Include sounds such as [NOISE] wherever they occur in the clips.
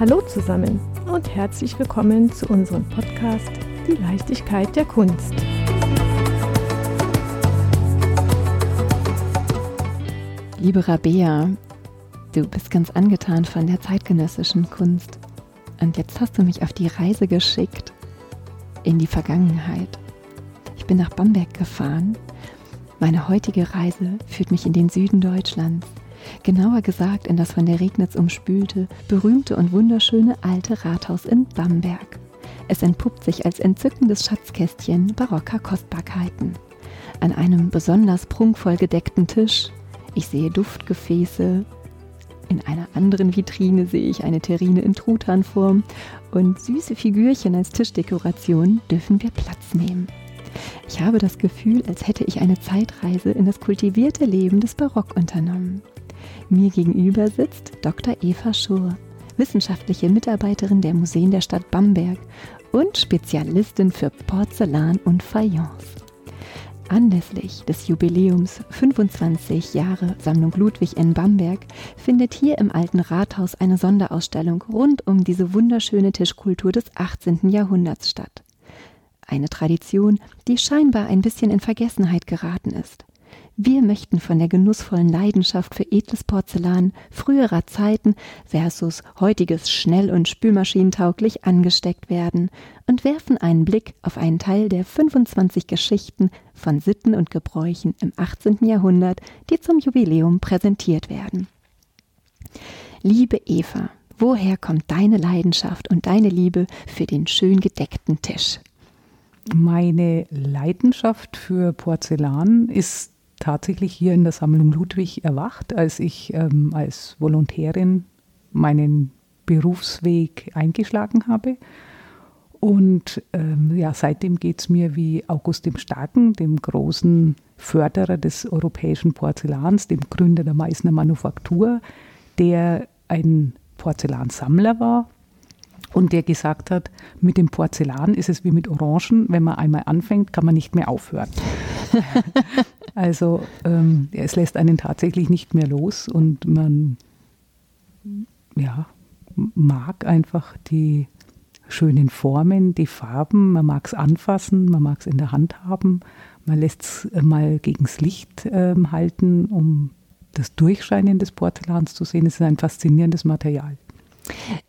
Hallo zusammen und herzlich willkommen zu unserem Podcast Die Leichtigkeit der Kunst. Liebe Rabea, du bist ganz angetan von der zeitgenössischen Kunst. Und jetzt hast du mich auf die Reise geschickt in die Vergangenheit. Ich bin nach Bamberg gefahren. Meine heutige Reise führt mich in den Süden Deutschlands genauer gesagt in das von der Regnitz umspülte, berühmte und wunderschöne alte Rathaus in Bamberg. Es entpuppt sich als entzückendes Schatzkästchen barocker Kostbarkeiten. An einem besonders prunkvoll gedeckten Tisch, ich sehe Duftgefäße, in einer anderen Vitrine sehe ich eine Terrine in Truthahnform und süße Figürchen als Tischdekoration dürfen wir Platz nehmen. Ich habe das Gefühl, als hätte ich eine Zeitreise in das kultivierte Leben des Barock unternommen. Mir gegenüber sitzt Dr. Eva Schur, wissenschaftliche Mitarbeiterin der Museen der Stadt Bamberg und Spezialistin für Porzellan und Fayence. Anlässlich des Jubiläums 25 Jahre Sammlung Ludwig in Bamberg findet hier im Alten Rathaus eine Sonderausstellung rund um diese wunderschöne Tischkultur des 18. Jahrhunderts statt. Eine Tradition, die scheinbar ein bisschen in Vergessenheit geraten ist. Wir möchten von der genussvollen Leidenschaft für edles Porzellan früherer Zeiten versus heutiges schnell und spülmaschinentauglich angesteckt werden und werfen einen Blick auf einen Teil der 25 Geschichten von Sitten und Gebräuchen im 18. Jahrhundert, die zum Jubiläum präsentiert werden. Liebe Eva, woher kommt deine Leidenschaft und deine Liebe für den schön gedeckten Tisch? Meine Leidenschaft für Porzellan ist tatsächlich hier in der Sammlung Ludwig erwacht, als ich ähm, als Volontärin meinen Berufsweg eingeschlagen habe. Und ähm, ja, seitdem geht es mir wie August dem Starken, dem großen Förderer des europäischen Porzellans, dem Gründer der Meißner Manufaktur, der ein Porzellansammler war und der gesagt hat, mit dem Porzellan ist es wie mit Orangen, wenn man einmal anfängt, kann man nicht mehr aufhören. [LAUGHS] also ähm, es lässt einen tatsächlich nicht mehr los und man ja, mag einfach die schönen Formen, die Farben, man mag es anfassen, man mag es in der Hand haben, man lässt es mal gegen das Licht äh, halten, um das Durchscheinen des Porzellans zu sehen. Es ist ein faszinierendes Material.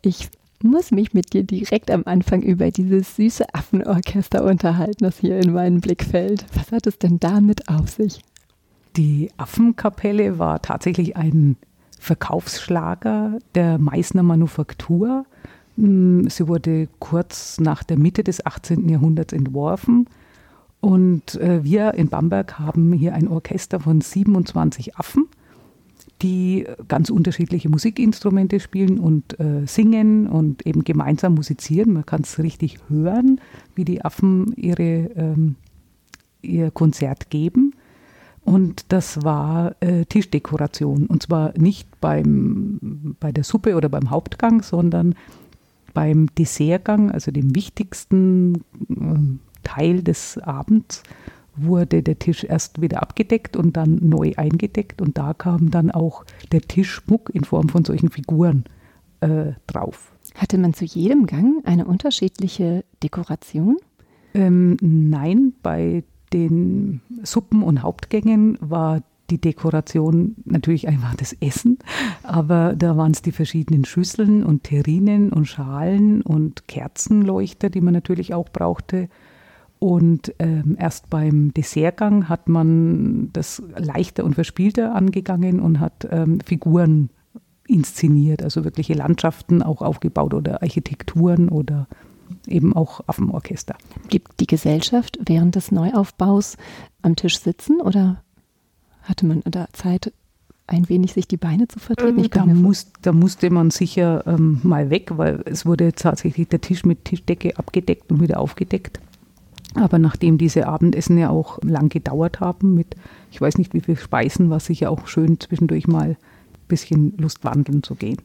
Ich muss mich mit dir direkt am Anfang über dieses süße Affenorchester unterhalten, das hier in meinen Blick fällt. Was hat es denn damit auf sich? Die Affenkapelle war tatsächlich ein Verkaufsschlager der Meißner Manufaktur. Hm, sie wurde kurz nach der Mitte des 18. Jahrhunderts entworfen. Und äh, wir in Bamberg haben hier ein Orchester von 27 Affen die ganz unterschiedliche Musikinstrumente spielen und äh, singen und eben gemeinsam musizieren. Man kann es richtig hören, wie die Affen ihre, ähm, ihr Konzert geben. Und das war äh, Tischdekoration. Und zwar nicht beim, bei der Suppe oder beim Hauptgang, sondern beim Dessertgang, also dem wichtigsten äh, Teil des Abends wurde der Tisch erst wieder abgedeckt und dann neu eingedeckt und da kam dann auch der Tischschmuck in Form von solchen Figuren äh, drauf. Hatte man zu jedem Gang eine unterschiedliche Dekoration? Ähm, nein, bei den Suppen und Hauptgängen war die Dekoration natürlich einfach das Essen, aber da waren es die verschiedenen Schüsseln und Terrinen und Schalen und Kerzenleuchter, die man natürlich auch brauchte und ähm, erst beim Dessertgang hat man das leichter und verspielter angegangen und hat ähm, Figuren inszeniert, also wirkliche Landschaften auch aufgebaut oder Architekturen oder eben auch Affenorchester. Blieb die Gesellschaft während des Neuaufbaus am Tisch sitzen oder hatte man da Zeit, ein wenig sich die Beine zu vertreten? Ähm, da, muss, da, musste man sicher ähm, mal weg, weil es wurde tatsächlich der Tisch mit Tischdecke abgedeckt und wieder aufgedeckt. Aber nachdem diese Abendessen ja auch lang gedauert haben, mit ich weiß nicht wie viel Speisen, war sicher auch schön zwischendurch mal ein bisschen Lust wandeln zu gehen.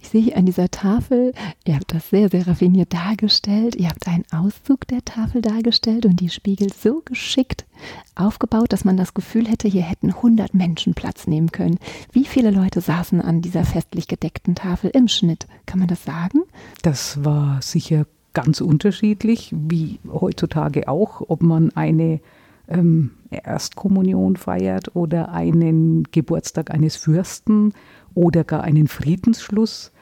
Ich sehe hier an dieser Tafel, ihr habt das sehr, sehr raffiniert dargestellt. Ihr habt einen Auszug der Tafel dargestellt und die Spiegel so geschickt aufgebaut, dass man das Gefühl hätte, hier hätten 100 Menschen Platz nehmen können. Wie viele Leute saßen an dieser festlich gedeckten Tafel im Schnitt? Kann man das sagen? Das war sicher ganz unterschiedlich, wie heutzutage auch, ob man eine ähm, Erstkommunion feiert oder einen Geburtstag eines Fürsten oder gar einen Friedensschluss.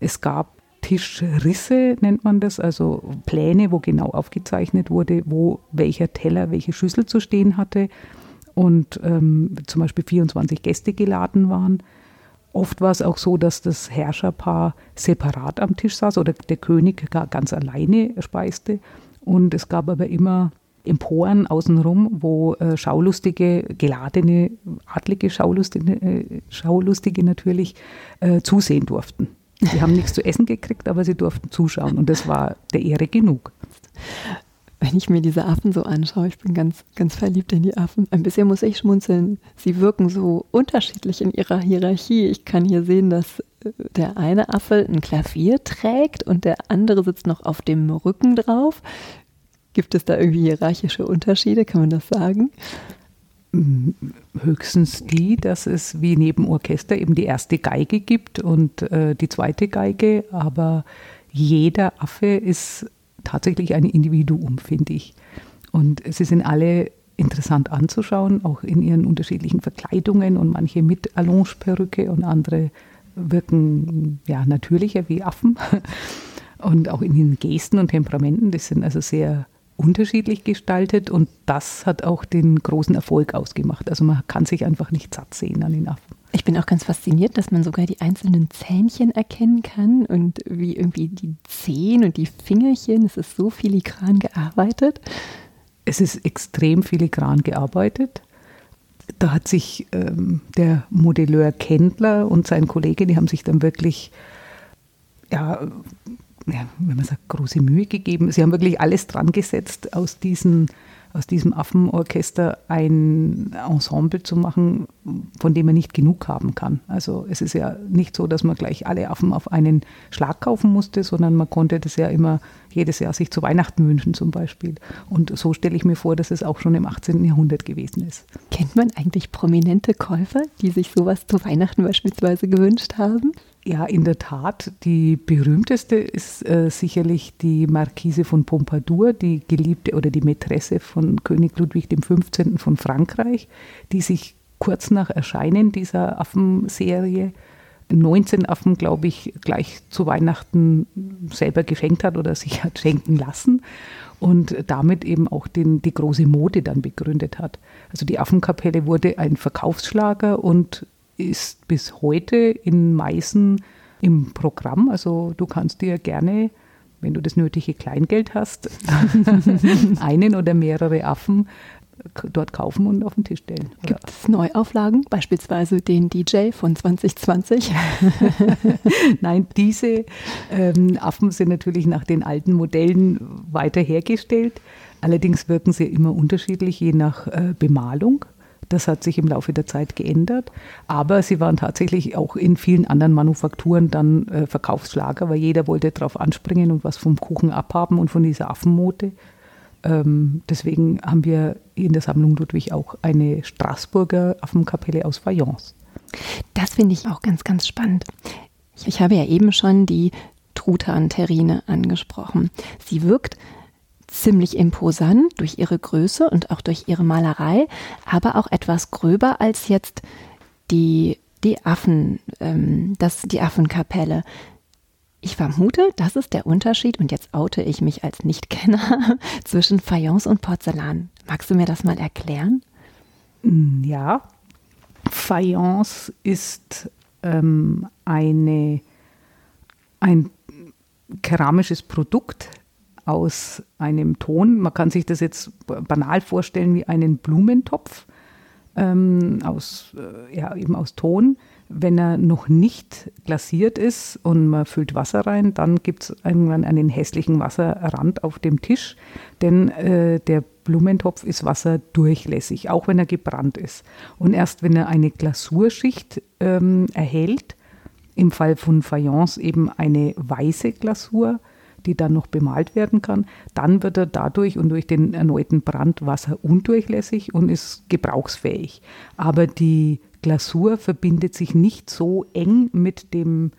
Es gab Tischrisse, nennt man das, also Pläne, wo genau aufgezeichnet wurde, wo welcher Teller welche Schüssel zu stehen hatte und ähm, zum Beispiel 24 Gäste geladen waren. Oft war es auch so, dass das Herrscherpaar separat am Tisch saß oder der König ganz alleine speiste. Und es gab aber immer Emporen außenrum, wo äh, Schaulustige, geladene, adlige Schaulustige, äh, Schaulustige natürlich äh, zusehen durften. Sie haben nichts zu essen gekriegt, aber sie durften zuschauen und das war der Ehre genug. Wenn ich mir diese Affen so anschaue, ich bin ganz, ganz verliebt in die Affen. Ein bisschen muss ich schmunzeln. Sie wirken so unterschiedlich in ihrer Hierarchie. Ich kann hier sehen, dass äh, der eine Affe ein Klavier trägt und der andere sitzt noch auf dem Rücken drauf. Gibt es da irgendwie hierarchische Unterschiede? Kann man das sagen? Mm, höchstens die, dass es wie neben Orchester eben die erste Geige gibt und äh, die zweite Geige, aber jeder Affe ist tatsächlich ein Individuum, finde ich. Und sie sind alle interessant anzuschauen, auch in ihren unterschiedlichen Verkleidungen und manche mit Allonge-Perücke und andere wirken ja natürlicher wie Affen [LAUGHS] und auch in ihren Gesten und Temperamenten. Das sind also sehr unterschiedlich gestaltet und das hat auch den großen Erfolg ausgemacht. Also man kann sich einfach nicht satt sehen an den Affen. Ich bin auch ganz fasziniert, dass man sogar die einzelnen Zähnchen erkennen kann und wie irgendwie die Zehen und die Fingerchen, es ist so filigran gearbeitet. Es ist extrem filigran gearbeitet. Da hat sich ähm, der Modelleur Kendler und sein Kollege, die haben sich dann wirklich ja, ja, wenn man sagt, große Mühe gegeben. Sie haben wirklich alles dran gesetzt, aus, diesen, aus diesem Affenorchester ein Ensemble zu machen, von dem man nicht genug haben kann. Also es ist ja nicht so, dass man gleich alle Affen auf einen Schlag kaufen musste, sondern man konnte das ja immer jedes Jahr sich zu Weihnachten wünschen zum Beispiel. Und so stelle ich mir vor, dass es auch schon im 18. Jahrhundert gewesen ist. Kennt man eigentlich prominente Käufer, die sich sowas zu Weihnachten beispielsweise gewünscht haben? Ja, in der Tat. Die berühmteste ist äh, sicherlich die Marquise von Pompadour, die Geliebte oder die Mätresse von König Ludwig XV. von Frankreich, die sich kurz nach Erscheinen dieser Affenserie 19 Affen, glaube ich, gleich zu Weihnachten selber geschenkt hat oder sich hat schenken lassen und damit eben auch den, die große Mode dann begründet hat. Also die Affenkapelle wurde ein Verkaufsschlager und ist bis heute in Meißen im Programm. Also du kannst dir gerne, wenn du das nötige Kleingeld hast, [LAUGHS] einen oder mehrere Affen dort kaufen und auf den Tisch stellen. Gibt es Neuauflagen, beispielsweise den DJ von 2020? [LAUGHS] Nein, diese ähm, Affen sind natürlich nach den alten Modellen weiter hergestellt. Allerdings wirken sie immer unterschiedlich, je nach äh, Bemalung. Das hat sich im Laufe der Zeit geändert. Aber sie waren tatsächlich auch in vielen anderen Manufakturen dann äh, Verkaufsschlager, weil jeder wollte darauf anspringen und was vom Kuchen abhaben und von dieser Affenmote. Ähm, deswegen haben wir in der Sammlung Ludwig auch eine Straßburger Affenkapelle aus Fayence. Das finde ich auch ganz, ganz spannend. Ich, ich habe ja eben schon die Truthahn-Terrine angesprochen. Sie wirkt ziemlich imposant durch ihre Größe und auch durch ihre Malerei, aber auch etwas gröber als jetzt die, die Affen, ähm, das, die Affenkapelle. Ich vermute, das ist der Unterschied, und jetzt oute ich mich als Nichtkenner, [LAUGHS] zwischen Fayence und Porzellan. Magst du mir das mal erklären? Ja, Fayence ist ähm, eine, ein keramisches Produkt, aus einem Ton. Man kann sich das jetzt banal vorstellen wie einen Blumentopf ähm, aus, äh, ja, eben aus Ton. Wenn er noch nicht glasiert ist und man füllt Wasser rein, dann gibt es irgendwann einen hässlichen Wasserrand auf dem Tisch, denn äh, der Blumentopf ist wasserdurchlässig, auch wenn er gebrannt ist. Und erst wenn er eine Glasurschicht ähm, erhält, im Fall von Fayence eben eine weiße Glasur, die dann noch bemalt werden kann. Dann wird er dadurch und durch den erneuten Brand wasserundurchlässig und ist gebrauchsfähig. Aber die Glasur verbindet sich nicht so eng mit dem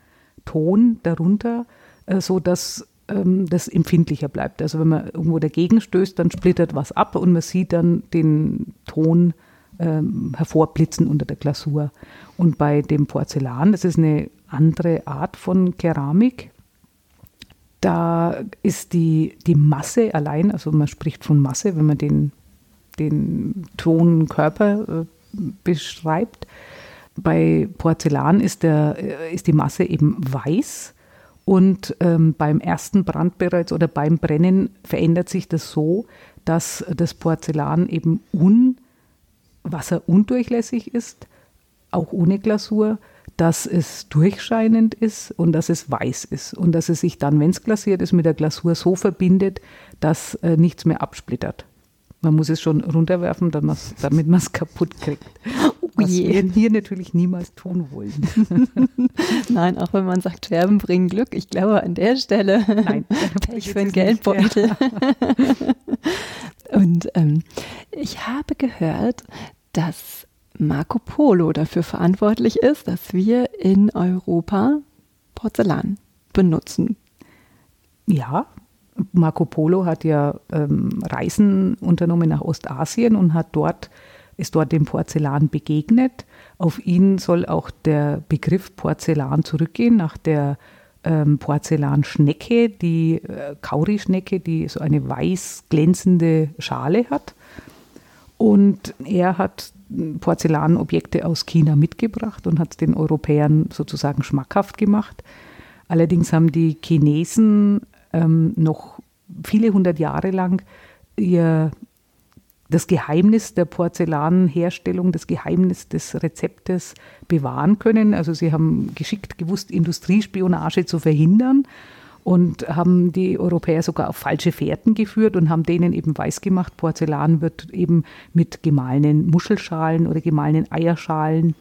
Ton darunter, äh, so dass ähm, das empfindlicher bleibt. Also wenn man irgendwo dagegen stößt, dann splittert was ab und man sieht dann den Ton ähm, hervorblitzen unter der Glasur. Und bei dem Porzellan, das ist eine andere Art von Keramik, da ist die, die Masse allein, also man spricht von Masse, wenn man den, den Tonkörper äh, beschreibt. Bei Porzellan ist, der, äh, ist die Masse eben weiß und ähm, beim ersten Brand bereits oder beim Brennen verändert sich das so, dass das Porzellan eben un, wasserundurchlässig ist, auch ohne Glasur, dass es durchscheinend ist und dass es weiß ist und dass es sich dann, wenn es glasiert ist, mit der Glasur so verbindet, dass äh, nichts mehr absplittert. Man muss es schon runterwerfen, damit man es kaputt kriegt. Was je. wir hier natürlich niemals tun wollen. [LAUGHS] Nein, auch wenn man sagt, Scherben bringen Glück. Ich glaube an der Stelle Nein, [LAUGHS] Pech für einen Geldbeutel. [LAUGHS] Und ähm, ich habe gehört, dass Marco Polo dafür verantwortlich ist, dass wir in Europa Porzellan benutzen. Ja, Marco Polo hat ja ähm, Reisen unternommen nach Ostasien und hat dort ist dort dem Porzellan begegnet. Auf ihn soll auch der Begriff Porzellan zurückgehen, nach der ähm, Porzellanschnecke, die äh, Kaurischnecke, die so eine weiß glänzende Schale hat. Und er hat Porzellanobjekte aus China mitgebracht und hat es den Europäern sozusagen schmackhaft gemacht. Allerdings haben die Chinesen ähm, noch viele hundert Jahre lang ihr das Geheimnis der Porzellanherstellung, das Geheimnis des Rezeptes bewahren können. Also sie haben geschickt gewusst, Industriespionage zu verhindern und haben die Europäer sogar auf falsche Fährten geführt und haben denen eben weisgemacht, Porzellan wird eben mit gemahlenen Muschelschalen oder gemahlenen Eierschalen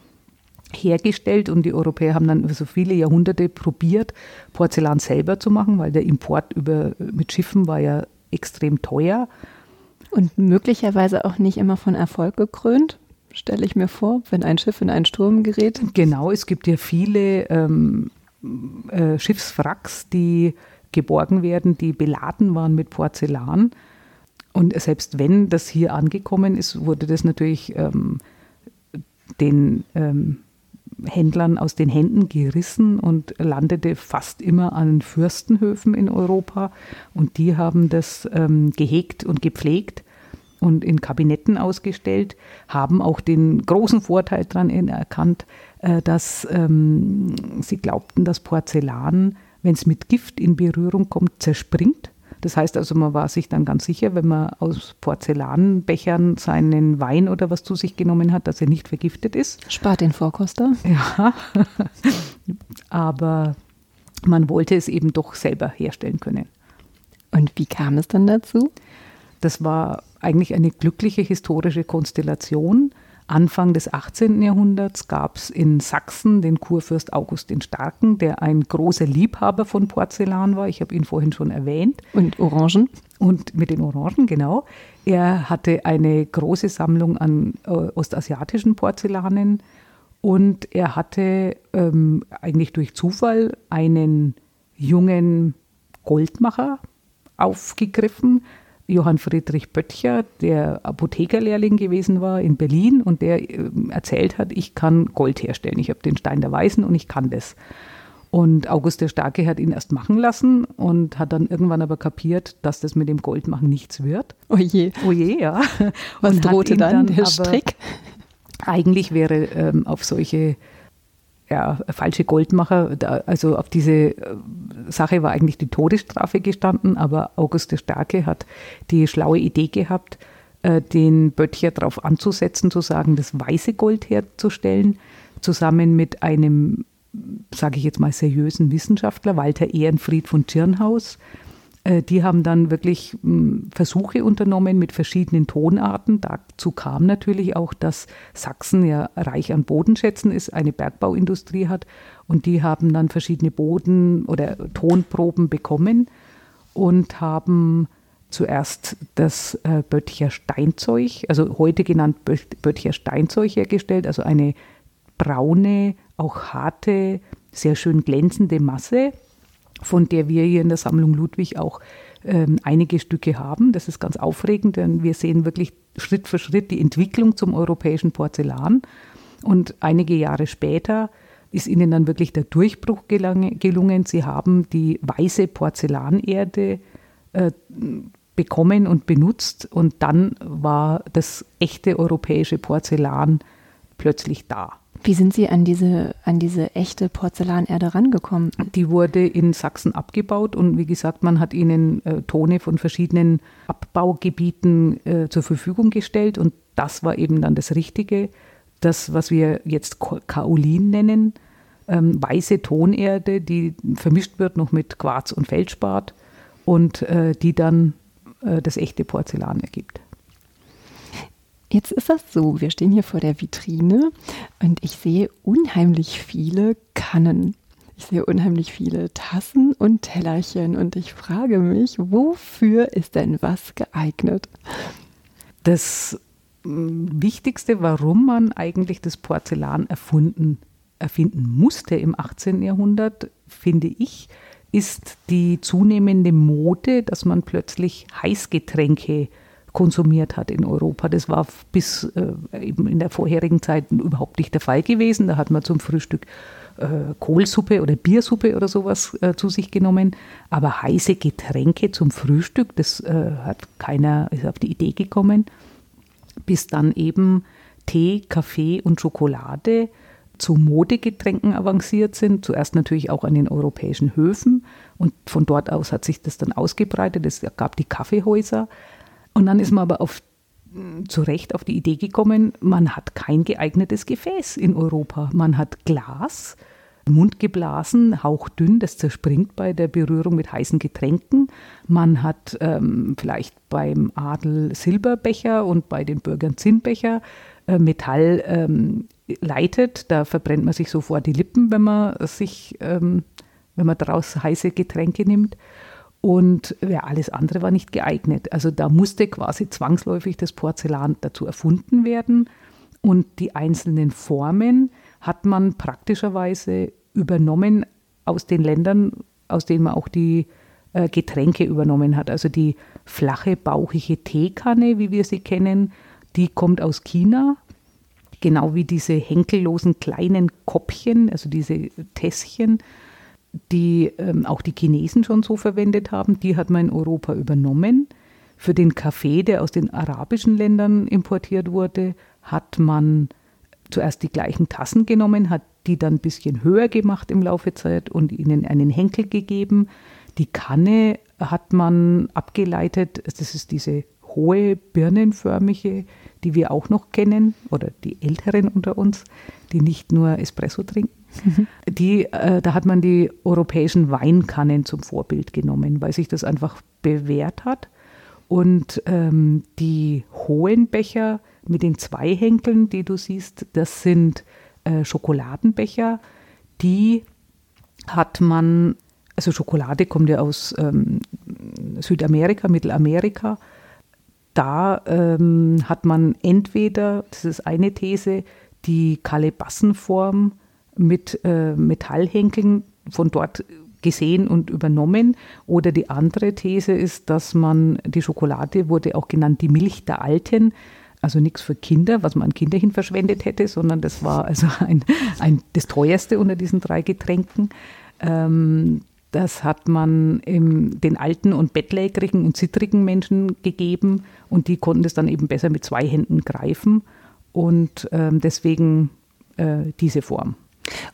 hergestellt und die Europäer haben dann so viele Jahrhunderte probiert, Porzellan selber zu machen, weil der Import über, mit Schiffen war ja extrem teuer. Und möglicherweise auch nicht immer von Erfolg gekrönt, stelle ich mir vor, wenn ein Schiff in einen Sturm gerät. Genau, es gibt ja viele ähm, äh, Schiffswracks, die geborgen werden, die beladen waren mit Porzellan. Und selbst wenn das hier angekommen ist, wurde das natürlich ähm, den ähm, Händlern aus den Händen gerissen und landete fast immer an Fürstenhöfen in Europa. Und die haben das ähm, gehegt und gepflegt und in Kabinetten ausgestellt, haben auch den großen Vorteil daran erkannt, dass ähm, sie glaubten, dass Porzellan, wenn es mit Gift in Berührung kommt, zerspringt das heißt also, man war sich dann ganz sicher, wenn man aus Porzellanbechern seinen Wein oder was zu sich genommen hat, dass er nicht vergiftet ist. Spart den Vorkoster. Ja, [LAUGHS] aber man wollte es eben doch selber herstellen können. Und wie kam es dann dazu? Das war eigentlich eine glückliche historische Konstellation. Anfang des 18. Jahrhunderts gab es in Sachsen den Kurfürst August den Starken, der ein großer Liebhaber von Porzellan war. Ich habe ihn vorhin schon erwähnt. Und Orangen. Und mit den Orangen, genau. Er hatte eine große Sammlung an äh, ostasiatischen Porzellanen und er hatte ähm, eigentlich durch Zufall einen jungen Goldmacher aufgegriffen, Johann Friedrich Böttcher, der Apothekerlehrling gewesen war in Berlin und der ähm, erzählt hat, ich kann Gold herstellen. Ich habe den Stein der Weisen und ich kann das. Und August der Starke hat ihn erst machen lassen und hat dann irgendwann aber kapiert, dass das mit dem Goldmachen nichts wird. Oje. Oje, ja. Was und drohte dann, dann der Strick? Eigentlich wäre ähm, auf solche ja, falsche Goldmacher. Also auf diese äh, Sache war eigentlich die Todesstrafe gestanden, aber August der Starke hat die schlaue Idee gehabt, äh, den Böttcher darauf anzusetzen, zu sagen, das weiße Gold herzustellen, zusammen mit einem, sage ich jetzt mal, seriösen Wissenschaftler, Walter Ehrenfried von Tschirnhaus, die haben dann wirklich hm, Versuche unternommen mit verschiedenen Tonarten. Dazu kam natürlich auch, dass Sachsen ja reich an Bodenschätzen ist, eine Bergbauindustrie hat. Und die haben dann verschiedene Boden- oder Tonproben bekommen und haben zuerst das äh, Böttcher Steinzeug, also heute genannt Böttcher Steinzeug hergestellt, also eine braune, auch harte, sehr schön glänzende Masse von der wir hier in der Sammlung Ludwig auch ähm, einige Stücke haben. Das ist ganz aufregend, denn wir sehen wirklich Schritt für Schritt die Entwicklung zum europäischen Porzellan. Und einige Jahre später ist ihnen dann wirklich der Durchbruch gelungen. Sie haben die weiße Porzellanerde äh, bekommen und benutzt und dann war das echte europäische Porzellan plötzlich da. Wie sind Sie an diese, an diese echte Porzellanerde rangekommen? Die wurde in Sachsen abgebaut und wie gesagt, man hat ihnen äh, Tone von verschiedenen Abbaugebieten äh, zur Verfügung gestellt und das war eben dann das Richtige. Das, was wir jetzt Kaolin nennen, ähm, weiße Tonerde, die vermischt wird noch mit Quarz und Feldspat und äh, die dann äh, das echte Porzellan ergibt. Jetzt ist das so, wir stehen hier vor der Vitrine und ich sehe unheimlich viele Kannen. Ich sehe unheimlich viele Tassen und Tellerchen und ich frage mich, wofür ist denn was geeignet? Das mm, Wichtigste, warum man eigentlich das Porzellan erfunden, erfinden musste im 18. Jahrhundert, finde ich, ist die zunehmende Mode, dass man plötzlich Heißgetränke konsumiert hat in Europa. Das war bis äh, eben in der vorherigen Zeit überhaupt nicht der Fall gewesen. Da hat man zum Frühstück äh, Kohlsuppe oder Biersuppe oder sowas äh, zu sich genommen. Aber heiße Getränke zum Frühstück, das äh, hat keiner ist auf die Idee gekommen. Bis dann eben Tee, Kaffee und Schokolade zu Modegetränken avanciert sind. Zuerst natürlich auch an den europäischen Höfen. Und von dort aus hat sich das dann ausgebreitet. Es gab die Kaffeehäuser. Und dann ist man aber auf, zu Recht auf die Idee gekommen, man hat kein geeignetes Gefäß in Europa. Man hat Glas, mundgeblasen, hauchdünn, das zerspringt bei der Berührung mit heißen Getränken. Man hat ähm, vielleicht beim Adel Silberbecher und bei den Bürgern Zinnbecher. Äh, Metall ähm, leitet, da verbrennt man sich sofort die Lippen, wenn man sich, ähm, wenn man daraus heiße Getränke nimmt. Und ja, alles andere war nicht geeignet. Also da musste quasi zwangsläufig das Porzellan dazu erfunden werden. Und die einzelnen Formen hat man praktischerweise übernommen aus den Ländern, aus denen man auch die äh, Getränke übernommen hat. Also die flache, bauchige Teekanne, wie wir sie kennen, die kommt aus China. Genau wie diese henkellosen kleinen Koppchen, also diese Tässchen, die ähm, auch die Chinesen schon so verwendet haben, die hat man in Europa übernommen. Für den Kaffee, der aus den arabischen Ländern importiert wurde, hat man zuerst die gleichen Tassen genommen, hat die dann ein bisschen höher gemacht im Laufe der Zeit und ihnen einen Henkel gegeben. Die Kanne hat man abgeleitet, das ist diese hohe birnenförmige, die wir auch noch kennen, oder die Älteren unter uns, die nicht nur Espresso trinken. [LAUGHS] Die, äh, da hat man die europäischen Weinkannen zum Vorbild genommen, weil sich das einfach bewährt hat. Und ähm, die hohen Becher mit den zwei Henkeln, die du siehst, das sind äh, Schokoladenbecher. Die hat man, also Schokolade kommt ja aus ähm, Südamerika, Mittelamerika. Da ähm, hat man entweder, das ist eine These, die Kalebassenform mit äh, Metallhenkeln von dort gesehen und übernommen. Oder die andere These ist, dass man die Schokolade wurde auch genannt die Milch der Alten. Also nichts für Kinder, was man an Kinder hin verschwendet hätte, sondern das war also ein, ein, das teuerste unter diesen drei Getränken. Ähm, das hat man den alten und bettlägerigen und zittrigen Menschen gegeben und die konnten das dann eben besser mit zwei Händen greifen und ähm, deswegen äh, diese Form.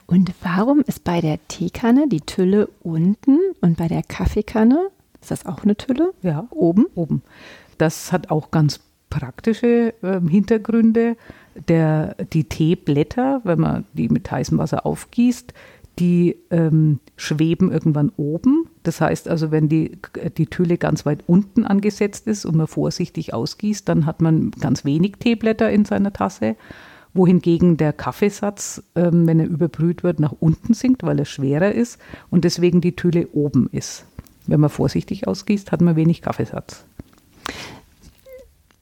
Und warum ist bei der Teekanne die Tülle unten und bei der Kaffeekanne, ist das auch eine Tülle? Ja, oben. Oben. Das hat auch ganz praktische äh, Hintergründe. Der, die Teeblätter, wenn man die mit heißem Wasser aufgießt, die ähm, schweben irgendwann oben. Das heißt also, wenn die, die Tülle ganz weit unten angesetzt ist und man vorsichtig ausgießt, dann hat man ganz wenig Teeblätter in seiner Tasse. Wohingegen der Kaffeesatz, ähm, wenn er überbrüht wird, nach unten sinkt, weil er schwerer ist und deswegen die Tülle oben ist. Wenn man vorsichtig ausgießt, hat man wenig Kaffeesatz.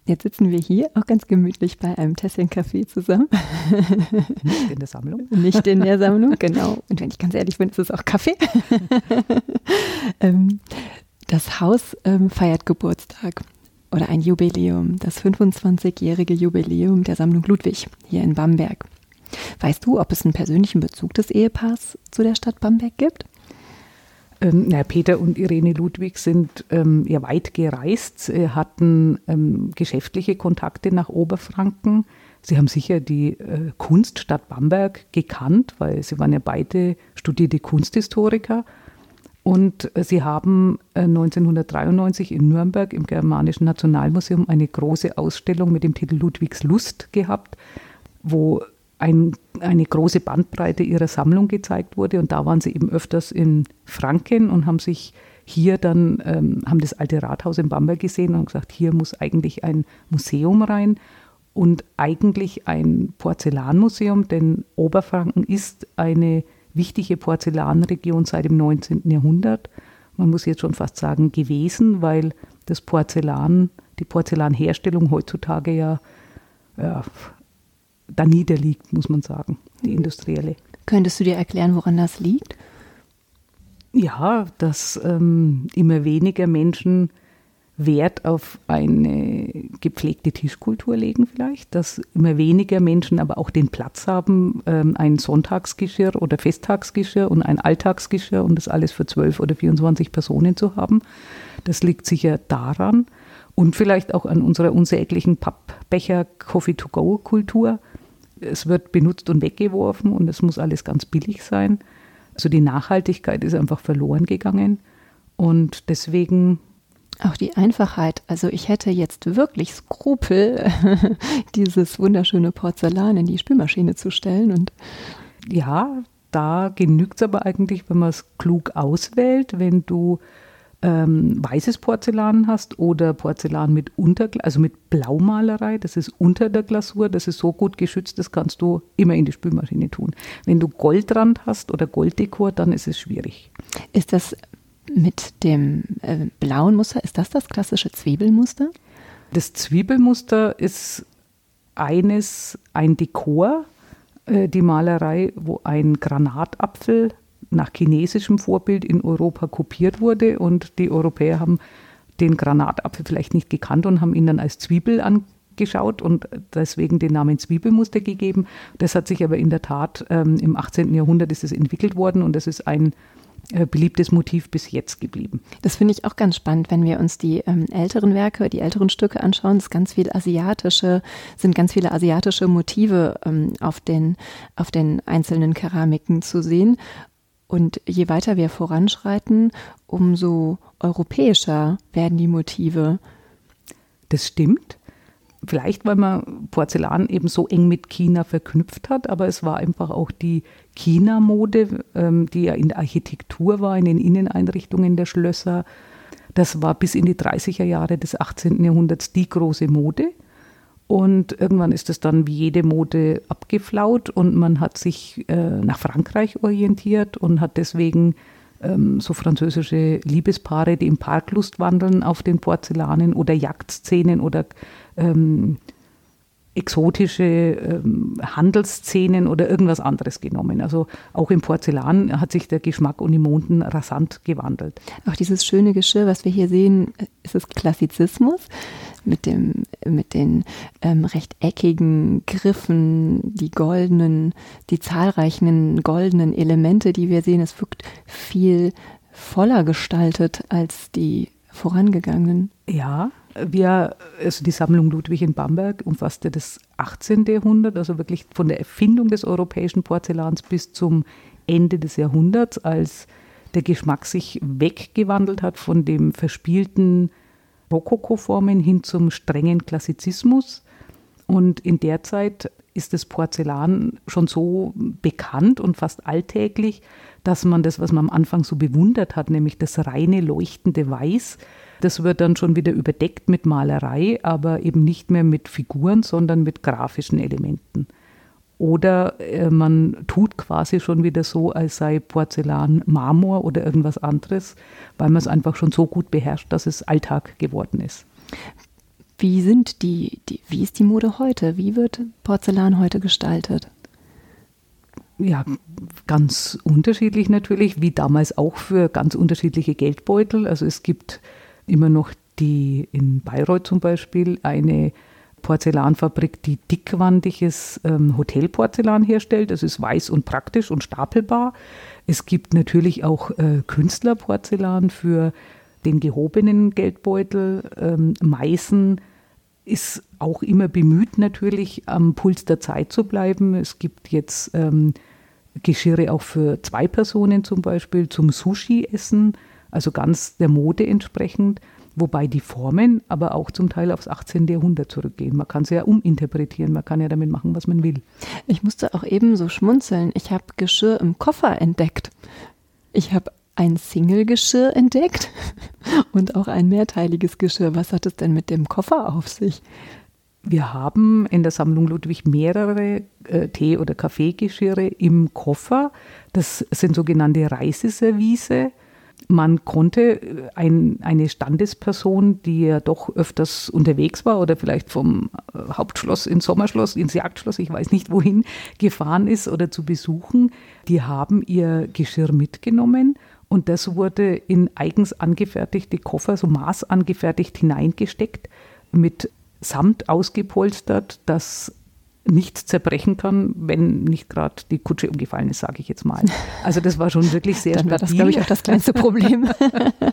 Jetzt sitzen wir hier auch ganz gemütlich bei einem Tässchen Kaffee zusammen. Nicht in der Sammlung. [LAUGHS] Nicht in der Sammlung, genau. Und wenn ich ganz ehrlich bin, ist es auch Kaffee. [LAUGHS] Ähm, das Haus ähm, feiert Geburtstag oder ein Jubiläum, das 25-jährige Jubiläum der Sammlung Ludwig hier in Bamberg. Weißt du, ob es einen persönlichen Bezug des Ehepaars zu der Stadt Bamberg gibt? Ähm, na, Peter und Irene Ludwig sind ähm, ja weit gereist, hatten ähm, geschäftliche Kontakte nach Oberfranken. Sie haben sicher die äh, Kunststadt Bamberg gekannt, weil sie waren ja beide studierte Kunsthistoriker. Und äh, sie haben äh, 1993 in Nürnberg im Germanischen Nationalmuseum eine große Ausstellung mit dem Titel Ludwigs Lust gehabt, wo ein, eine große Bandbreite ihrer Sammlung gezeigt wurde. Und da waren sie eben öfters in Franken und haben sich hier dann, ähm, haben das alte Rathaus in Bamberg gesehen und gesagt, hier muss eigentlich ein Museum rein und eigentlich ein Porzellanmuseum, denn Oberfranken ist eine wichtige Porzellanregion seit dem 19. Jahrhundert. Man muss jetzt schon fast sagen gewesen, weil das Porzellan, die Porzellanherstellung heutzutage ja, ja da niederliegt, muss man sagen, die industrielle. Könntest du dir erklären, woran das liegt? Ja, dass ähm, immer weniger Menschen Wert auf eine gepflegte Tischkultur legen vielleicht, dass immer weniger Menschen aber auch den Platz haben, ähm, ein Sonntagsgeschirr oder Festtagsgeschirr und ein Alltagsgeschirr und das alles für zwölf oder 24 Personen zu haben. Das liegt sicher daran und vielleicht auch an unserer unsäglichen Pappbecher-Coffee-to-go-Kultur, es wird benutzt und weggeworfen und es muss alles ganz billig sein. Also die Nachhaltigkeit ist einfach verloren gegangen und deswegen auch die Einfachheit. Also ich hätte jetzt wirklich Skrupel, [LAUGHS] dieses wunderschöne Porzellan in die Spülmaschine zu stellen und ja, da genügt es aber eigentlich, wenn man es klug auswählt, wenn du ähm, weißes Porzellan hast oder Porzellan mit unter, also mit Blaumalerei, das ist unter der Glasur, das ist so gut geschützt, das kannst du immer in die Spülmaschine tun. Wenn du Goldrand hast oder Golddekor, dann ist es schwierig. Ist das mit dem äh, blauen Muster, ist das das klassische Zwiebelmuster? Das Zwiebelmuster ist eines, ein Dekor, äh, die Malerei, wo ein Granatapfel nach chinesischem Vorbild in Europa kopiert wurde und die Europäer haben den Granatapfel vielleicht nicht gekannt und haben ihn dann als Zwiebel angeschaut und deswegen den Namen Zwiebelmuster gegeben. Das hat sich aber in der Tat ähm, im 18. Jahrhundert ist es entwickelt worden und das ist ein beliebtes Motiv bis jetzt geblieben. Das finde ich auch ganz spannend, wenn wir uns die ähm, älteren Werke, die älteren Stücke anschauen. Es ganz viele asiatische, sind ganz viele asiatische Motive ähm, auf den auf den einzelnen Keramiken zu sehen. Und je weiter wir voranschreiten, umso europäischer werden die Motive. Das stimmt. Vielleicht, weil man Porzellan eben so eng mit China verknüpft hat, aber es war einfach auch die China-Mode, ähm, die ja in der Architektur war, in den Inneneinrichtungen der Schlösser. Das war bis in die 30er Jahre des 18. Jahrhunderts die große Mode. Und irgendwann ist es dann wie jede Mode abgeflaut und man hat sich äh, nach Frankreich orientiert und hat deswegen ähm, so französische Liebespaare, die im Parklust wandeln auf den Porzellanen oder Jagdszenen oder ähm, exotische ähm, Handelsszenen oder irgendwas anderes genommen. Also auch im Porzellan hat sich der Geschmack und die Monden rasant gewandelt. Auch dieses schöne Geschirr, was wir hier sehen, ist es Klassizismus mit, dem, mit den ähm, rechteckigen Griffen, die goldenen, die zahlreichen goldenen Elemente, die wir sehen. Es wirkt viel voller gestaltet als die vorangegangenen. Ja, wir, also die Sammlung Ludwig in Bamberg umfasste das 18. Jahrhundert, also wirklich von der Erfindung des europäischen Porzellans bis zum Ende des Jahrhunderts, als der Geschmack sich weggewandelt hat von dem verspielten Rokoko-Formen hin zum strengen Klassizismus. Und in der Zeit ist das Porzellan schon so bekannt und fast alltäglich, dass man das, was man am Anfang so bewundert hat, nämlich das reine leuchtende Weiß, das wird dann schon wieder überdeckt mit Malerei, aber eben nicht mehr mit Figuren, sondern mit grafischen Elementen. Oder äh, man tut quasi schon wieder so, als sei Porzellan Marmor oder irgendwas anderes, weil man es einfach schon so gut beherrscht, dass es Alltag geworden ist. Wie sind die, die, wie ist die Mode heute? Wie wird Porzellan heute gestaltet? Ja, ganz unterschiedlich natürlich, wie damals auch für ganz unterschiedliche Geldbeutel. Also es gibt immer noch die in Bayreuth zum Beispiel eine Porzellanfabrik, die dickwandiges ähm, Hotelporzellan herstellt. Das ist weiß und praktisch und stapelbar. Es gibt natürlich auch äh, Künstlerporzellan für den gehobenen Geldbeutel. Ähm, Meißen ist auch immer bemüht, natürlich am Puls der Zeit zu bleiben. Es gibt jetzt ähm, Geschirre auch für zwei Personen zum Beispiel zum Sushi-Essen, also ganz der Mode entsprechend, wobei die Formen aber auch zum Teil aufs 18. Jahrhundert zurückgehen. Man kann sie ja uminterpretieren, man kann ja damit machen, was man will. Ich musste auch eben so schmunzeln. Ich habe Geschirr im Koffer entdeckt. Ich habe ein Single-Geschirr entdeckt [LAUGHS] und auch ein mehrteiliges Geschirr. Was hat es denn mit dem Koffer auf sich? Wir haben in der Sammlung Ludwig mehrere äh, Tee- oder Kaffeegeschirre im Koffer. Das sind sogenannte Reiseservice. Man konnte äh, ein, eine Standesperson, die ja doch öfters unterwegs war oder vielleicht vom äh, Hauptschloss ins Sommerschloss, ins Jagdschloss, ich weiß nicht wohin, gefahren ist oder zu besuchen, die haben ihr Geschirr mitgenommen und das wurde in eigens angefertigte Koffer, so maßangefertigt hineingesteckt, mit Samt ausgepolstert, das nichts zerbrechen kann, wenn nicht gerade die Kutsche umgefallen ist, sage ich jetzt mal. Also das war schon wirklich sehr [LAUGHS] Dann stabil. war das, glaube ich, auch das kleinste Problem.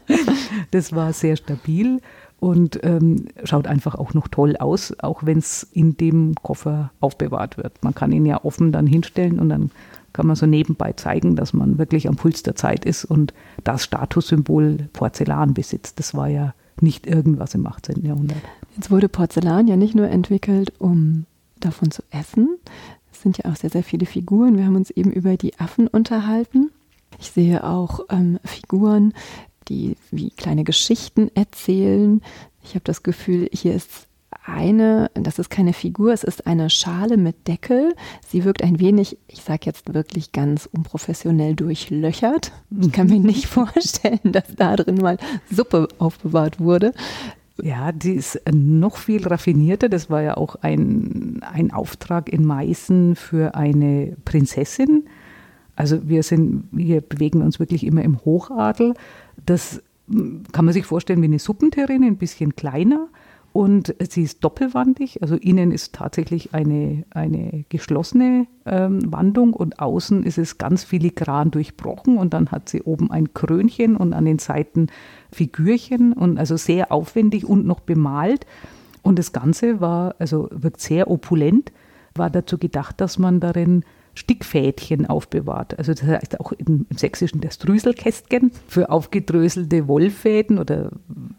[LAUGHS] das war sehr stabil und ähm, schaut einfach auch noch toll aus, auch wenn es in dem Koffer aufbewahrt wird. Man kann ihn ja offen dann hinstellen und dann kann man so nebenbei zeigen, dass man wirklich am Puls der Zeit ist und das Statussymbol Porzellan besitzt. Das war ja nicht irgendwas im 18. Jahrhundert. Jetzt wurde Porzellan ja nicht nur entwickelt, um davon zu essen. Es sind ja auch sehr, sehr viele Figuren. Wir haben uns eben über die Affen unterhalten. Ich sehe auch ähm, Figuren, die wie kleine Geschichten erzählen. Ich habe das Gefühl, hier ist eine, das ist keine Figur, es ist eine Schale mit Deckel. Sie wirkt ein wenig, ich sage jetzt wirklich ganz unprofessionell durchlöchert. Ich kann mir [LAUGHS] nicht vorstellen, dass da drin mal Suppe aufbewahrt wurde. Ja, die ist noch viel raffinierter. Das war ja auch ein, ein Auftrag in Meißen für eine Prinzessin. Also wir sind, wir bewegen uns wirklich immer im Hochadel. Das kann man sich vorstellen wie eine Suppenterrine, ein bisschen kleiner. Und sie ist doppelwandig, also innen ist tatsächlich eine, eine geschlossene ähm, Wandung und außen ist es ganz filigran durchbrochen. Und dann hat sie oben ein Krönchen und an den Seiten Figürchen und also sehr aufwendig und noch bemalt. Und das Ganze war, also wirkt sehr opulent, war dazu gedacht, dass man darin Stickfädchen aufbewahrt. Also das heißt auch im, im Sächsischen das Drüselkästchen für aufgedröselte Wollfäden oder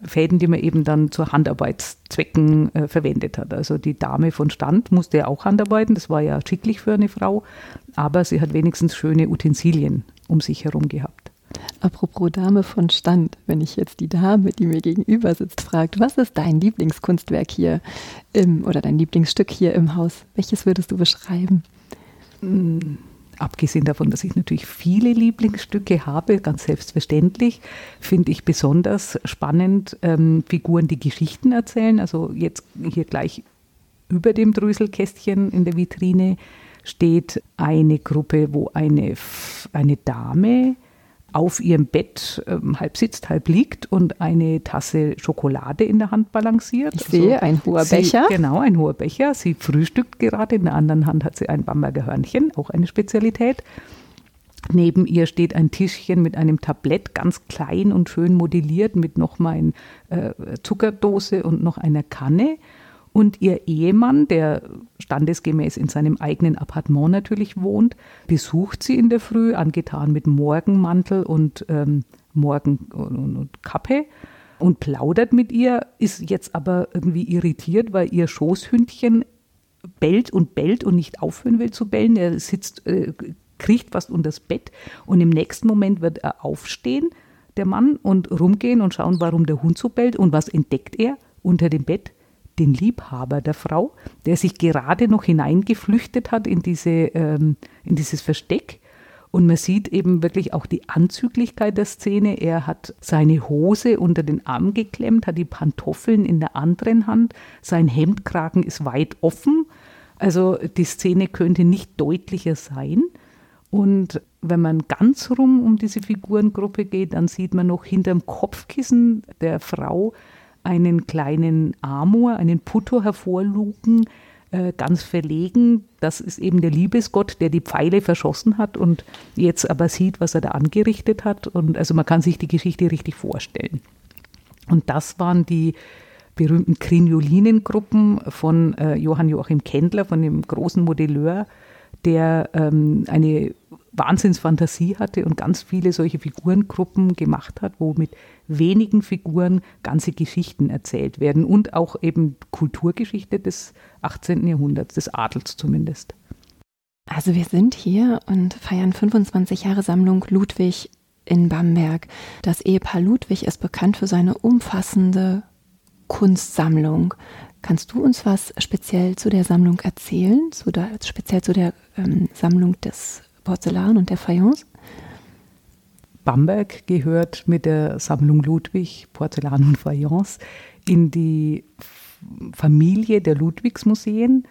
Fäden, die man eben dann zur Handarbeitszwecken äh, verwendet hat. Also die Dame von Stand musste ja auch Handarbeiten, das war ja schicklich für eine Frau, aber sie hat wenigstens schöne Utensilien um sich herum gehabt. Apropos Dame von Stand, wenn ich jetzt die Dame, die mir gegenüber sitzt, fragt, was ist dein Lieblingskunstwerk hier im, oder dein Lieblingsstück hier im Haus? Welches würdest du beschreiben? Abgesehen davon, dass ich natürlich viele Lieblingsstücke habe, ganz selbstverständlich, finde ich besonders spannend ähm, Figuren, die Geschichten erzählen. Also jetzt hier gleich über dem Drüselkästchen in der Vitrine steht eine Gruppe, wo eine, eine Dame auf ihrem Bett ähm, halb sitzt, halb liegt und eine Tasse Schokolade in der Hand balanciert. Ich also sehe, ein hoher sie, Becher. Genau, ein hoher Becher. Sie frühstückt gerade, in der anderen Hand hat sie ein Bamberger Hörnchen, auch eine Spezialität. Neben ihr steht ein Tischchen mit einem Tablett, ganz klein und schön modelliert, mit nochmal einer äh, Zuckerdose und noch einer Kanne. Und ihr Ehemann, der standesgemäß in seinem eigenen Appartement natürlich wohnt, besucht sie in der Früh, angetan mit Morgenmantel und ähm, Morgen und, und Kappe und plaudert mit ihr, ist jetzt aber irgendwie irritiert, weil ihr Schoßhündchen bellt und bellt und nicht aufhören will zu bellen. Er sitzt, äh, kriecht fast unter das Bett und im nächsten Moment wird er aufstehen, der Mann, und rumgehen und schauen, warum der Hund so bellt. Und was entdeckt er unter dem Bett? Den Liebhaber der Frau, der sich gerade noch hineingeflüchtet hat in, diese, ähm, in dieses Versteck und man sieht eben wirklich auch die Anzüglichkeit der Szene. Er hat seine Hose unter den Arm geklemmt, hat die Pantoffeln in der anderen Hand. Sein Hemdkragen ist weit offen. Also die Szene könnte nicht deutlicher sein. Und wenn man ganz rum um diese Figurengruppe geht, dann sieht man noch hinterm Kopfkissen der Frau einen kleinen Amor, einen Putto hervorlugen, äh, ganz verlegen. Das ist eben der Liebesgott, der die Pfeile verschossen hat und jetzt aber sieht, was er da angerichtet hat. Und also man kann sich die Geschichte richtig vorstellen. Und das waren die berühmten Kriniolinengruppen von äh, Johann Joachim Kendler, von dem großen Modelleur, der ähm, eine Wahnsinnsfantasie hatte und ganz viele solche Figurengruppen gemacht hat, wo mit wenigen Figuren ganze Geschichten erzählt werden und auch eben Kulturgeschichte des 18. Jahrhunderts, des Adels zumindest. Also wir sind hier und feiern 25 Jahre Sammlung Ludwig in Bamberg. Das Ehepaar Ludwig ist bekannt für seine umfassende Kunstsammlung. Kannst du uns was speziell zu der Sammlung erzählen, zu der, speziell zu der ähm, Sammlung des Porzellan und der Fayence? Bamberg gehört mit der Sammlung Ludwig Porzellan und Fayence in die Familie der Ludwigsmuseen.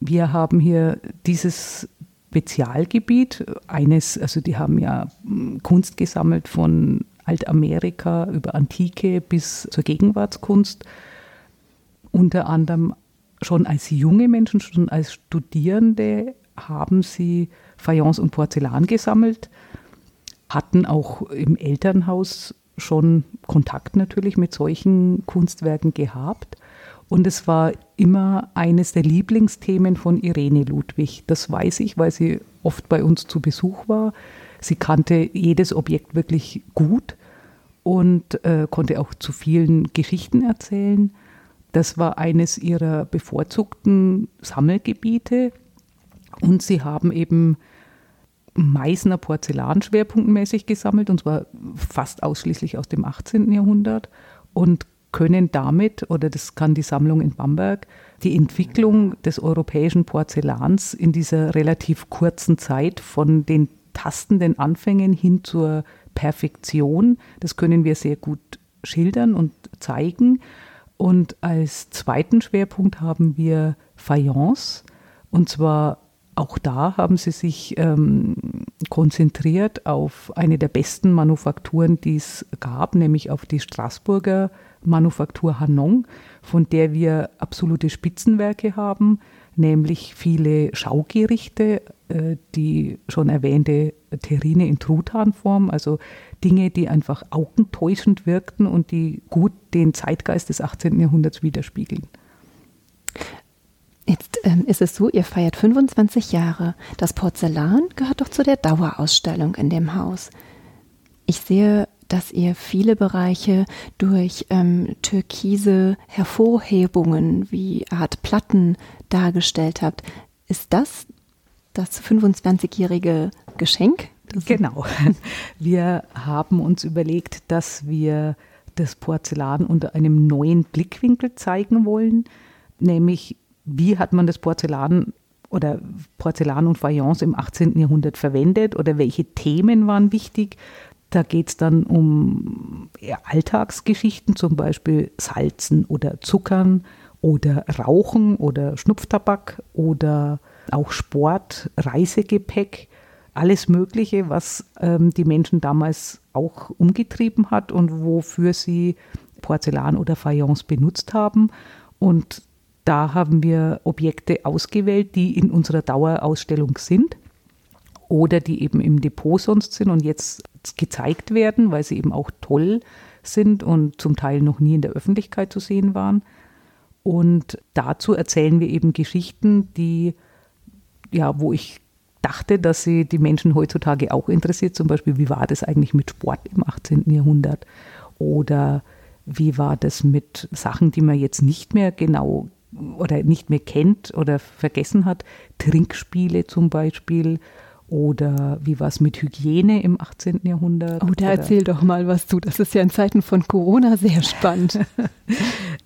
Wir haben hier dieses Spezialgebiet, eines, also die haben ja hm, Kunst gesammelt von Altamerika über Antike bis zur Gegenwartskunst. Unter anderem schon als junge Menschen, schon als Studierende haben sie Fayence und Porzellan gesammelt, hatten auch im Elternhaus schon Kontakt natürlich mit solchen Kunstwerken gehabt. Und es war immer eines der Lieblingsthemen von Irene Ludwig. Das weiß ich, weil sie oft bei uns zu Besuch war. Sie kannte jedes Objekt wirklich gut und äh, konnte auch zu vielen Geschichten erzählen. Das war eines ihrer bevorzugten Sammelgebiete. Und sie haben eben Meißner Porzellan schwerpunktmäßig gesammelt, und zwar fast ausschließlich aus dem 18. Jahrhundert. Und können damit, oder das kann die Sammlung in Bamberg, die Entwicklung des europäischen Porzellans in dieser relativ kurzen Zeit von den tastenden Anfängen hin zur Perfektion, das können wir sehr gut schildern und zeigen. Und als zweiten Schwerpunkt haben wir Fayence, und zwar auch da haben sie sich ähm, konzentriert auf eine der besten Manufakturen, die es gab, nämlich auf die Straßburger Manufaktur Hanong, von der wir absolute Spitzenwerke haben, nämlich viele Schaugerichte, äh, die schon erwähnte Terrine in Truthahnform, also Dinge, die einfach augentäuschend wirkten und die gut den Zeitgeist des 18. Jahrhunderts widerspiegeln. Jetzt ähm, ist es so, ihr feiert 25 Jahre. Das Porzellan gehört doch zu der Dauerausstellung in dem Haus. Ich sehe, dass ihr viele Bereiche durch ähm, türkise Hervorhebungen wie Art Platten dargestellt habt. Ist das das 25-jährige Geschenk? Das genau. [LAUGHS] Wir haben uns überlegt, dass wir das Porzellan unter einem neuen Blickwinkel zeigen wollen, nämlich wie hat man das Porzellan oder Porzellan und Fayence im 18. Jahrhundert verwendet oder welche Themen waren wichtig. Da geht es dann um Alltagsgeschichten, zum Beispiel Salzen oder Zuckern oder Rauchen oder Schnupftabak oder auch Sport, Reisegepäck, alles Mögliche, was ähm, die Menschen damals auch umgetrieben hat und wofür sie Porzellan oder Fayence benutzt haben. Und da haben wir Objekte ausgewählt, die in unserer Dauerausstellung sind oder die eben im Depot sonst sind und jetzt gezeigt werden, weil sie eben auch toll sind und zum Teil noch nie in der Öffentlichkeit zu sehen waren. Und dazu erzählen wir eben Geschichten, die, ja, wo ich dachte, dass sie die Menschen heutzutage auch interessiert. Zum Beispiel, wie war das eigentlich mit Sport im 18. Jahrhundert? Oder wie war das mit Sachen, die man jetzt nicht mehr genau oder nicht mehr kennt oder vergessen hat. Trinkspiele zum Beispiel oder wie war es mit Hygiene im 18. Jahrhundert? Oh, da erzähl doch mal was zu. Das ist ja in Zeiten von Corona sehr spannend. [LAUGHS]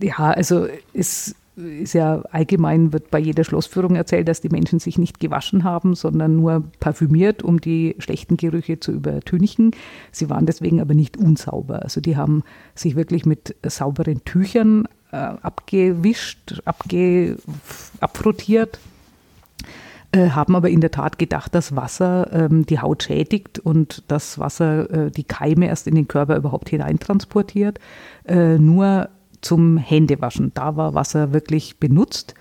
ja, also es ist ja allgemein, wird bei jeder Schlossführung erzählt, dass die Menschen sich nicht gewaschen haben, sondern nur parfümiert, um die schlechten Gerüche zu übertünchen. Sie waren deswegen aber nicht unsauber. Also die haben sich wirklich mit sauberen Tüchern äh, abgewischt, abge, abfrottiert äh, haben aber in der Tat gedacht, dass Wasser ähm, die Haut schädigt und dass Wasser äh, die Keime erst in den Körper überhaupt hineintransportiert. Äh, nur zum Händewaschen, da war Wasser wirklich benutzt.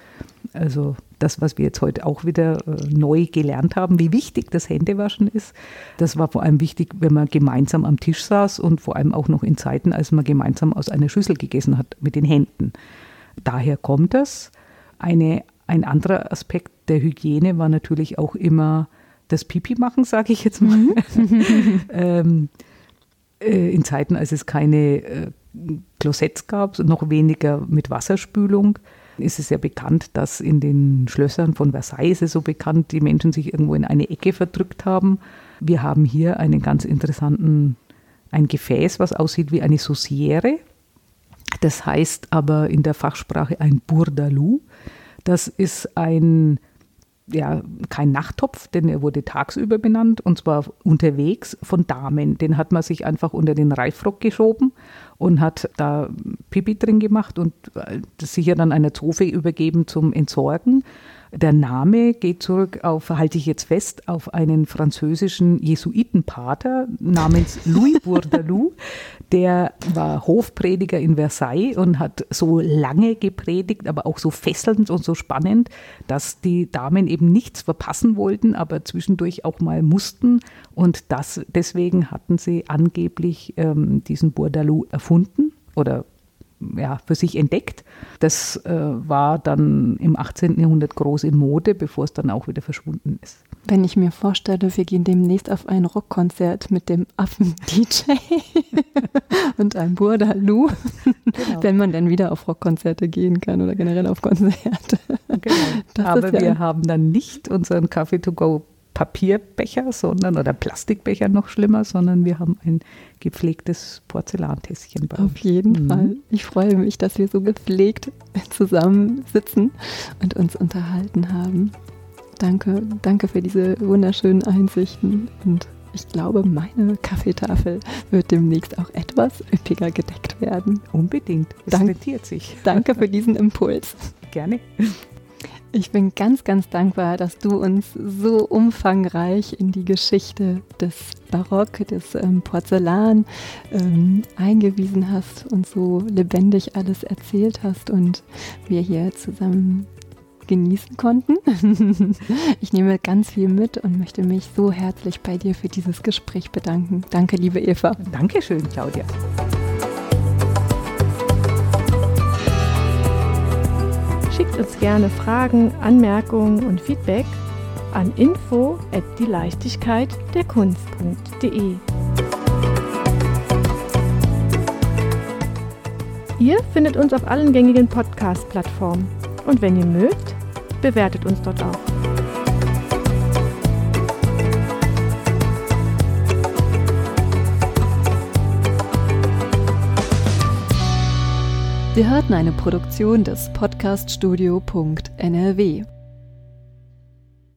Also das, was wir jetzt heute auch wieder äh, neu gelernt haben, wie wichtig das Händewaschen ist. Das war vor allem wichtig, wenn man gemeinsam am Tisch saß und vor allem auch noch in Zeiten, als man gemeinsam aus einer Schüssel gegessen hat mit den Händen. Daher kommt das. Eine ein anderer Aspekt der Hygiene war natürlich auch immer das Pipi machen, sage ich jetzt mal. Mhm. [LAUGHS] ähm, äh, in Zeiten, als es keine äh, Klosetts gab, noch weniger mit Wasserspülung, ist es ja bekannt, dass in den Schlössern von Versailles ist es so bekannt, die Menschen sich irgendwo in eine Ecke verdrückt haben. Wir haben hier einen ganz interessanten, ein Gefäß, was aussieht wie eine Sauciere. Das heißt aber in der Fachsprache ein Bourdalou. Das ist ein ja, kein Nachttopf, denn er wurde tagsüber benannt und zwar unterwegs von Damen. Den hat man sich einfach unter den Reifrock geschoben und hat da Pipi drin gemacht und äh, sicher dann einer Zofe übergeben zum Entsorgen. Der Name geht zurück auf, halte ich jetzt fest, auf einen französischen Jesuitenpater namens [LAUGHS] Louis Bourdaloue. Der war Hofprediger in Versailles und hat so lange gepredigt, aber auch so fesselnd und so spannend, dass die Damen eben nichts verpassen wollten, aber zwischendurch auch mal mussten. Und das, deswegen hatten sie angeblich ähm, diesen Bourdaloue erfunden oder ja, für sich entdeckt. Das äh, war dann im 18. Jahrhundert groß in Mode, bevor es dann auch wieder verschwunden ist. Wenn ich mir vorstelle, wir gehen demnächst auf ein Rockkonzert mit dem Affen-DJ [LAUGHS] und einem Burdaloo, genau. wenn man dann wieder auf Rockkonzerte gehen kann oder generell auf Konzerte. Genau. Aber ja wir haben dann nicht unseren Kaffee to go Papierbecher, sondern oder Plastikbecher noch schlimmer, sondern wir haben ein gepflegtes Porzellantässchen bei uns. Auf jeden mhm. Fall. Ich freue mich, dass wir so gepflegt zusammensitzen und uns unterhalten haben. Danke, danke für diese wunderschönen Einsichten und ich glaube, meine Kaffeetafel wird demnächst auch etwas üppiger gedeckt werden. Unbedingt. Es Dank, sich. Danke für [LAUGHS] diesen Impuls. Gerne. Ich bin ganz, ganz dankbar, dass du uns so umfangreich in die Geschichte des Barock, des ähm, Porzellan ähm, eingewiesen hast und so lebendig alles erzählt hast und wir hier zusammen genießen konnten. [LAUGHS] ich nehme ganz viel mit und möchte mich so herzlich bei dir für dieses Gespräch bedanken. Danke, liebe Eva. Dankeschön, Claudia. Uns gerne Fragen, Anmerkungen und Feedback an info at die Leichtigkeit der Kunst.de. Ihr findet uns auf allen gängigen Podcast-Plattformen. Und wenn ihr mögt, bewertet uns dort auch. Sie hörten eine Produktion des Podcaststudio.nrw.